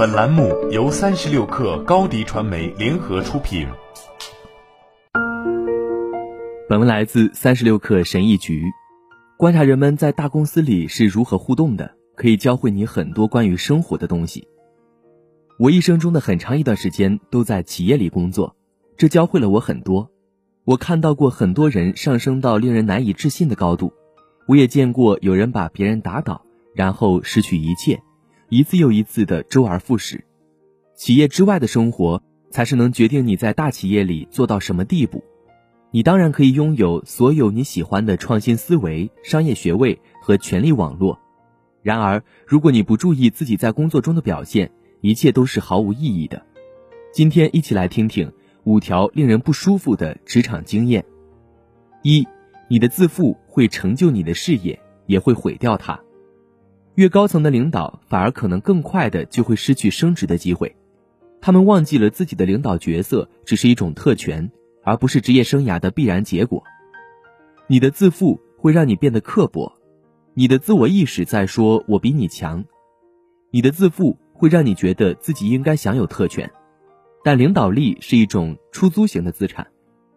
本栏目由三十六氪高低传媒联合出品。本文来自三十六氪神译局。观察人们在大公司里是如何互动的，可以教会你很多关于生活的东西。我一生中的很长一段时间都在企业里工作，这教会了我很多。我看到过很多人上升到令人难以置信的高度，我也见过有人把别人打倒，然后失去一切。一次又一次的周而复始，企业之外的生活才是能决定你在大企业里做到什么地步。你当然可以拥有所有你喜欢的创新思维、商业学位和权力网络，然而如果你不注意自己在工作中的表现，一切都是毫无意义的。今天一起来听听五条令人不舒服的职场经验：一，你的自负会成就你的事业，也会毁掉它。越高层的领导反而可能更快的就会失去升职的机会，他们忘记了自己的领导角色只是一种特权，而不是职业生涯的必然结果。你的自负会让你变得刻薄，你的自我意识在说“我比你强”，你的自负会让你觉得自己应该享有特权。但领导力是一种出租型的资产，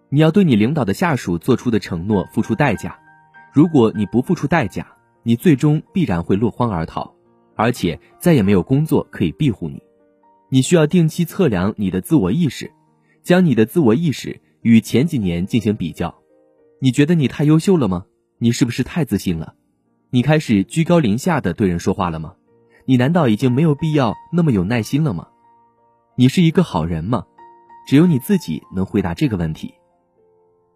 你要对你领导的下属做出的承诺付出代价，如果你不付出代价。你最终必然会落荒而逃，而且再也没有工作可以庇护你。你需要定期测量你的自我意识，将你的自我意识与前几年进行比较。你觉得你太优秀了吗？你是不是太自信了？你开始居高临下的对人说话了吗？你难道已经没有必要那么有耐心了吗？你是一个好人吗？只有你自己能回答这个问题。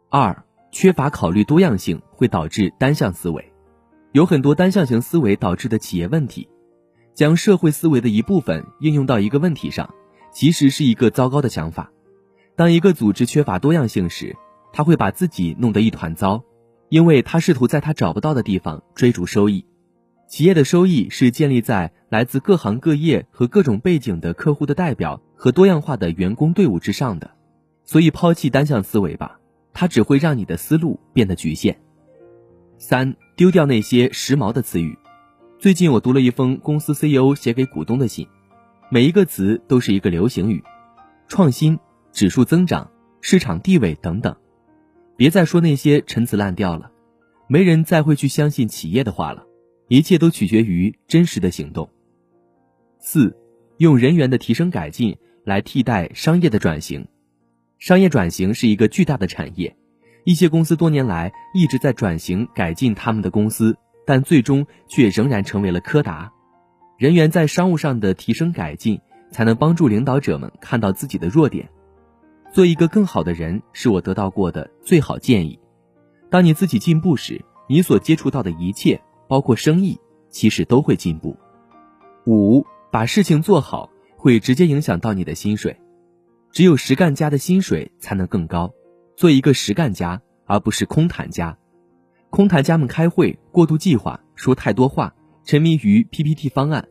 二，缺乏考虑多样性会导致单向思维。有很多单向型思维导致的企业问题，将社会思维的一部分应用到一个问题上，其实是一个糟糕的想法。当一个组织缺乏多样性时，他会把自己弄得一团糟，因为他试图在他找不到的地方追逐收益。企业的收益是建立在来自各行各业和各种背景的客户的代表和多样化的员工队伍之上的，所以抛弃单向思维吧，它只会让你的思路变得局限。三。丢掉那些时髦的词语。最近我读了一封公司 CEO 写给股东的信，每一个词都是一个流行语，创新、指数增长、市场地位等等。别再说那些陈词滥调了，没人再会去相信企业的话了，一切都取决于真实的行动。四，用人员的提升改进来替代商业的转型。商业转型是一个巨大的产业。一些公司多年来一直在转型改进他们的公司，但最终却仍然成为了柯达。人员在商务上的提升改进，才能帮助领导者们看到自己的弱点。做一个更好的人，是我得到过的最好建议。当你自己进步时，你所接触到的一切，包括生意，其实都会进步。五，把事情做好会直接影响到你的薪水。只有实干家的薪水才能更高。做一个实干家，而不是空谈家。空谈家们开会过度计划，说太多话，沉迷于 PPT 方案，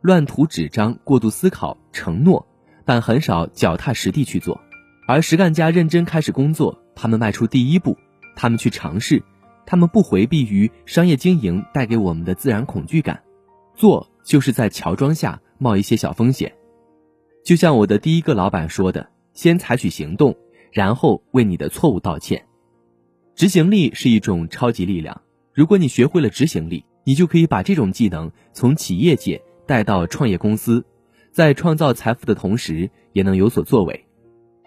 乱涂纸张，过度思考承诺，但很少脚踏实地去做。而实干家认真开始工作，他们迈出第一步，他们去尝试，他们不回避于商业经营带给我们的自然恐惧感。做就是在乔装下冒一些小风险。就像我的第一个老板说的：“先采取行动。”然后为你的错误道歉。执行力是一种超级力量。如果你学会了执行力，你就可以把这种技能从企业界带到创业公司，在创造财富的同时，也能有所作为。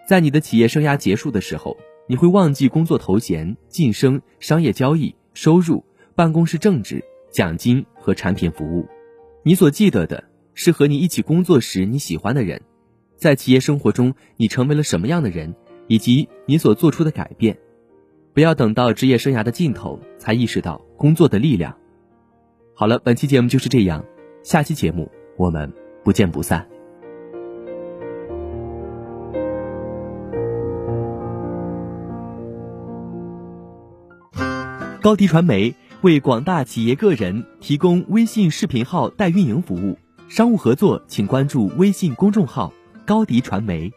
在你的企业生涯结束的时候，你会忘记工作头衔、晋升、商业交易、收入、办公室政治、奖金和产品服务。你所记得的是和你一起工作时你喜欢的人。在企业生活中，你成为了什么样的人？以及你所做出的改变，不要等到职业生涯的尽头才意识到工作的力量。好了，本期节目就是这样，下期节目我们不见不散。高迪传媒为广大企业个人提供微信视频号代运营服务，商务合作请关注微信公众号高迪传媒。